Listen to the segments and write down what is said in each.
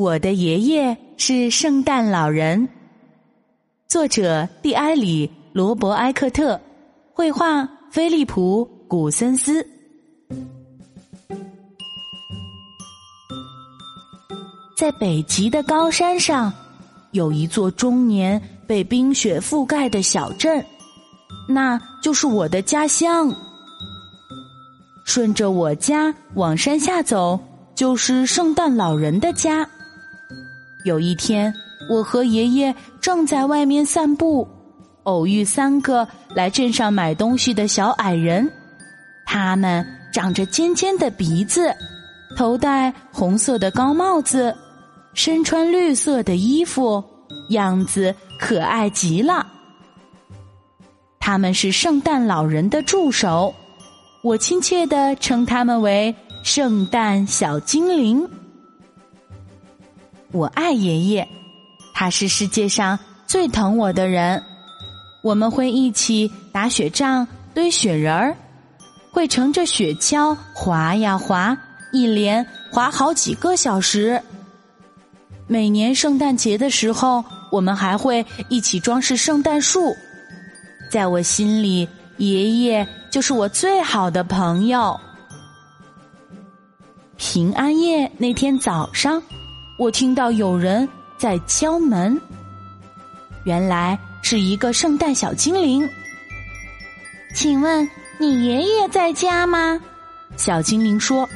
我的爷爷是圣诞老人。作者：蒂埃里·罗伯埃克特，绘画：菲利普·古森斯。在北极的高山上，有一座终年被冰雪覆盖的小镇，那就是我的家乡。顺着我家往山下走，就是圣诞老人的家。有一天，我和爷爷正在外面散步，偶遇三个来镇上买东西的小矮人。他们长着尖尖的鼻子，头戴红色的高帽子，身穿绿色的衣服，样子可爱极了。他们是圣诞老人的助手，我亲切的称他们为“圣诞小精灵”。我爱爷爷，他是世界上最疼我的人。我们会一起打雪仗、堆雪人儿，会乘着雪橇滑呀滑，一连滑好几个小时。每年圣诞节的时候，我们还会一起装饰圣诞树。在我心里，爷爷就是我最好的朋友。平安夜那天早上。我听到有人在敲门，原来是一个圣诞小精灵。请问你爷爷在家吗？小精灵说：“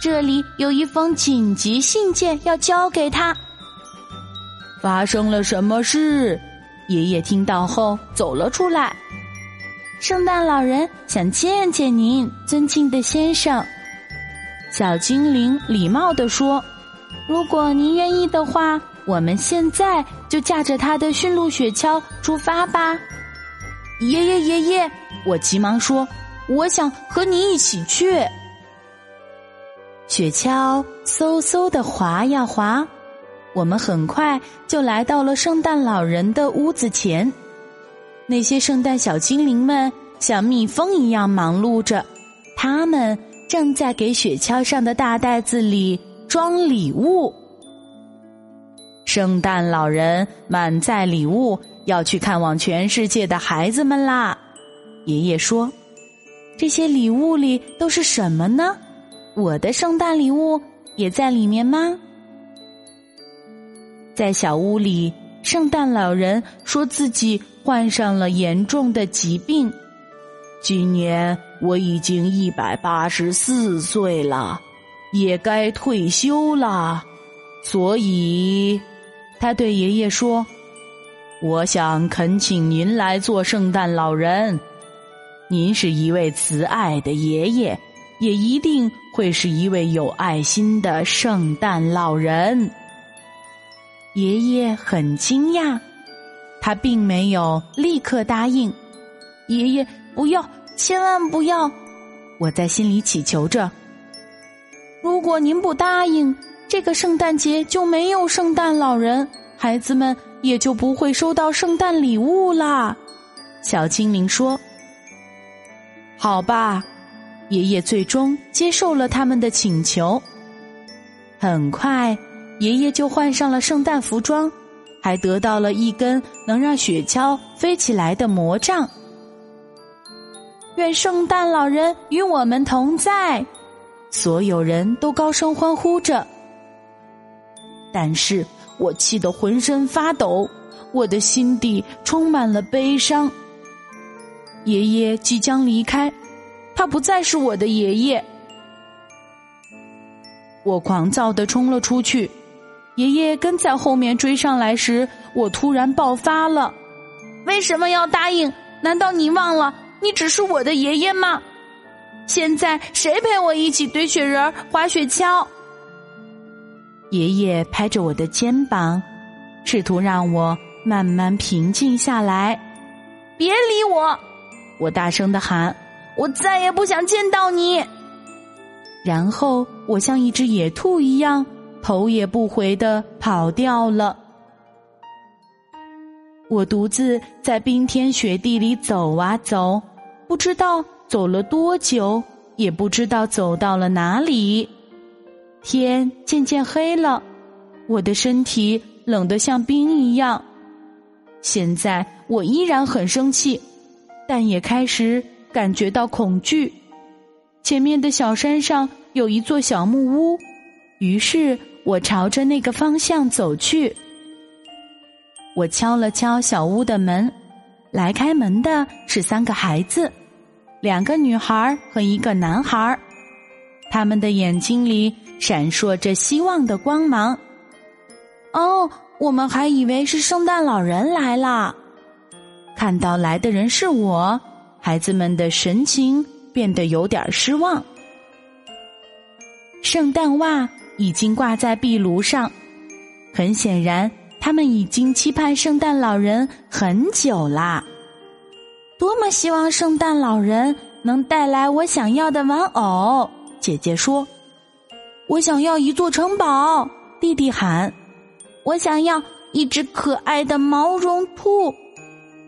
这里有一封紧急信件要交给他。”发生了什么事？爷爷听到后走了出来。圣诞老人想见见您，尊敬的先生。小精灵礼貌地说。如果您愿意的话，我们现在就驾着他的驯鹿雪橇出发吧。爷爷，爷爷，我急忙说：“我想和你一起去。”雪橇嗖嗖的滑呀滑，我们很快就来到了圣诞老人的屋子前。那些圣诞小精灵们像蜜蜂一样忙碌着，他们正在给雪橇上的大袋子里。装礼物，圣诞老人满载礼物要去看望全世界的孩子们啦。爷爷说：“这些礼物里都是什么呢？我的圣诞礼物也在里面吗？”在小屋里，圣诞老人说自己患上了严重的疾病。今年我已经一百八十四岁了。也该退休了，所以他对爷爷说：“我想恳请您来做圣诞老人。您是一位慈爱的爷爷，也一定会是一位有爱心的圣诞老人。”爷爷很惊讶，他并没有立刻答应。爷爷，不要，千万不要！我在心里祈求着。如果您不答应，这个圣诞节就没有圣诞老人，孩子们也就不会收到圣诞礼物啦。小精灵说：“好吧。”爷爷最终接受了他们的请求。很快，爷爷就换上了圣诞服装，还得到了一根能让雪橇飞起来的魔杖。愿圣诞老人与我们同在。所有人都高声欢呼着，但是我气得浑身发抖，我的心底充满了悲伤。爷爷即将离开，他不再是我的爷爷。我狂躁的冲了出去，爷爷跟在后面追上来时，我突然爆发了：为什么要答应？难道你忘了，你只是我的爷爷吗？现在谁陪我一起堆雪人、滑雪橇？爷爷拍着我的肩膀，试图让我慢慢平静下来。别理我！我大声的喊：“我再也不想见到你！”然后我像一只野兔一样，头也不回的跑掉了。我独自在冰天雪地里走啊走，不知道走了多久，也不知道走到了哪里。天渐渐黑了，我的身体冷得像冰一样。现在我依然很生气，但也开始感觉到恐惧。前面的小山上有一座小木屋，于是我朝着那个方向走去。我敲了敲小屋的门，来开门的是三个孩子，两个女孩和一个男孩，他们的眼睛里闪烁着希望的光芒。哦，我们还以为是圣诞老人来了。看到来的人是我，孩子们的神情。变得有点失望。圣诞袜已经挂在壁炉上，很显然，他们已经期盼圣诞老人很久啦。多么希望圣诞老人能带来我想要的玩偶！姐姐说：“我想要一座城堡。”弟弟喊：“我想要一只可爱的毛绒兔。”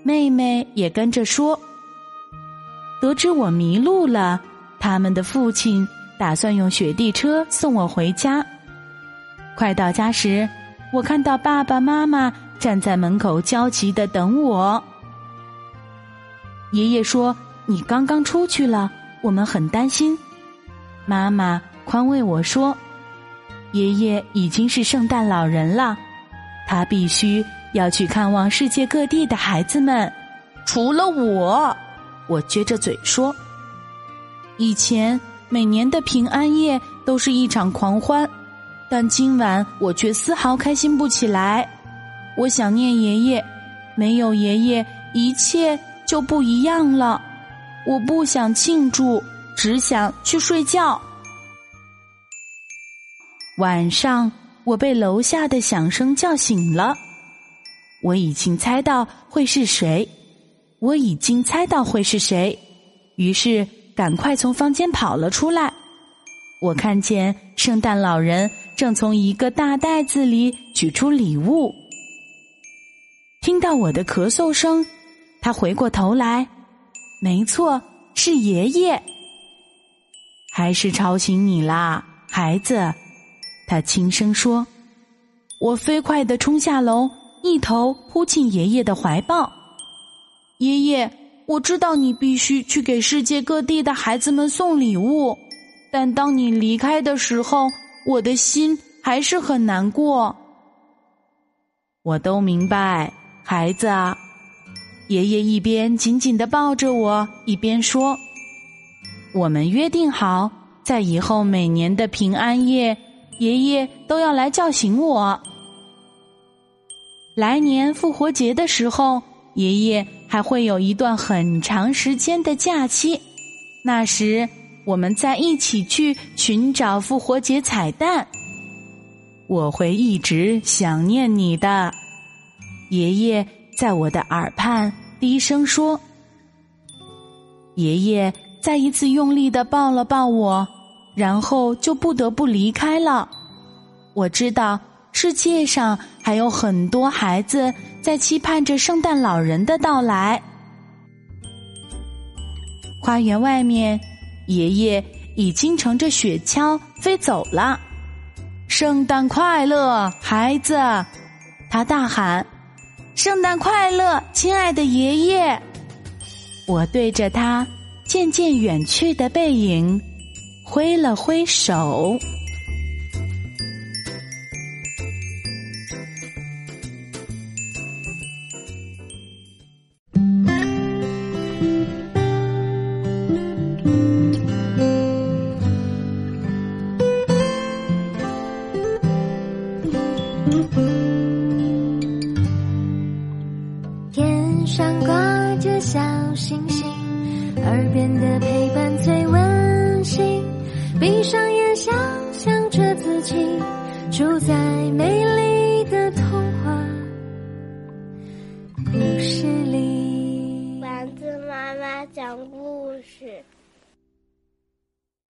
妹妹也跟着说。得知我迷路了，他们的父亲打算用雪地车送我回家。快到家时，我看到爸爸妈妈站在门口焦急的等我。爷爷说：“你刚刚出去了，我们很担心。”妈妈宽慰我说：“爷爷已经是圣诞老人了，他必须要去看望世界各地的孩子们，除了我。”我撅着嘴说：“以前每年的平安夜都是一场狂欢，但今晚我却丝毫开心不起来。我想念爷爷，没有爷爷，一切就不一样了。我不想庆祝，只想去睡觉。”晚上，我被楼下的响声叫醒了。我已经猜到会是谁。我已经猜到会是谁，于是赶快从房间跑了出来。我看见圣诞老人正从一个大袋子里取出礼物。听到我的咳嗽声，他回过头来，没错，是爷爷。还是吵醒你啦，孩子？他轻声说。我飞快的冲下楼，一头扑进爷爷的怀抱。爷爷，我知道你必须去给世界各地的孩子们送礼物，但当你离开的时候，我的心还是很难过。我都明白，孩子啊。爷爷一边紧紧的抱着我，一边说：“我们约定好，在以后每年的平安夜，爷爷都要来叫醒我。来年复活节的时候，爷爷。”还会有一段很长时间的假期，那时我们再一起去寻找复活节彩蛋。我会一直想念你的，爷爷在我的耳畔低声说。爷爷再一次用力的抱了抱我，然后就不得不离开了。我知道世界上还有很多孩子。在期盼着圣诞老人的到来。花园外面，爷爷已经乘着雪橇飞走了。圣诞快乐，孩子！他大喊：“圣诞快乐，亲爱的爷爷！”我对着他渐渐远去的背影挥了挥手。星星，耳边的陪伴最温馨，闭上眼，想象着自己住在美丽的童话故事里。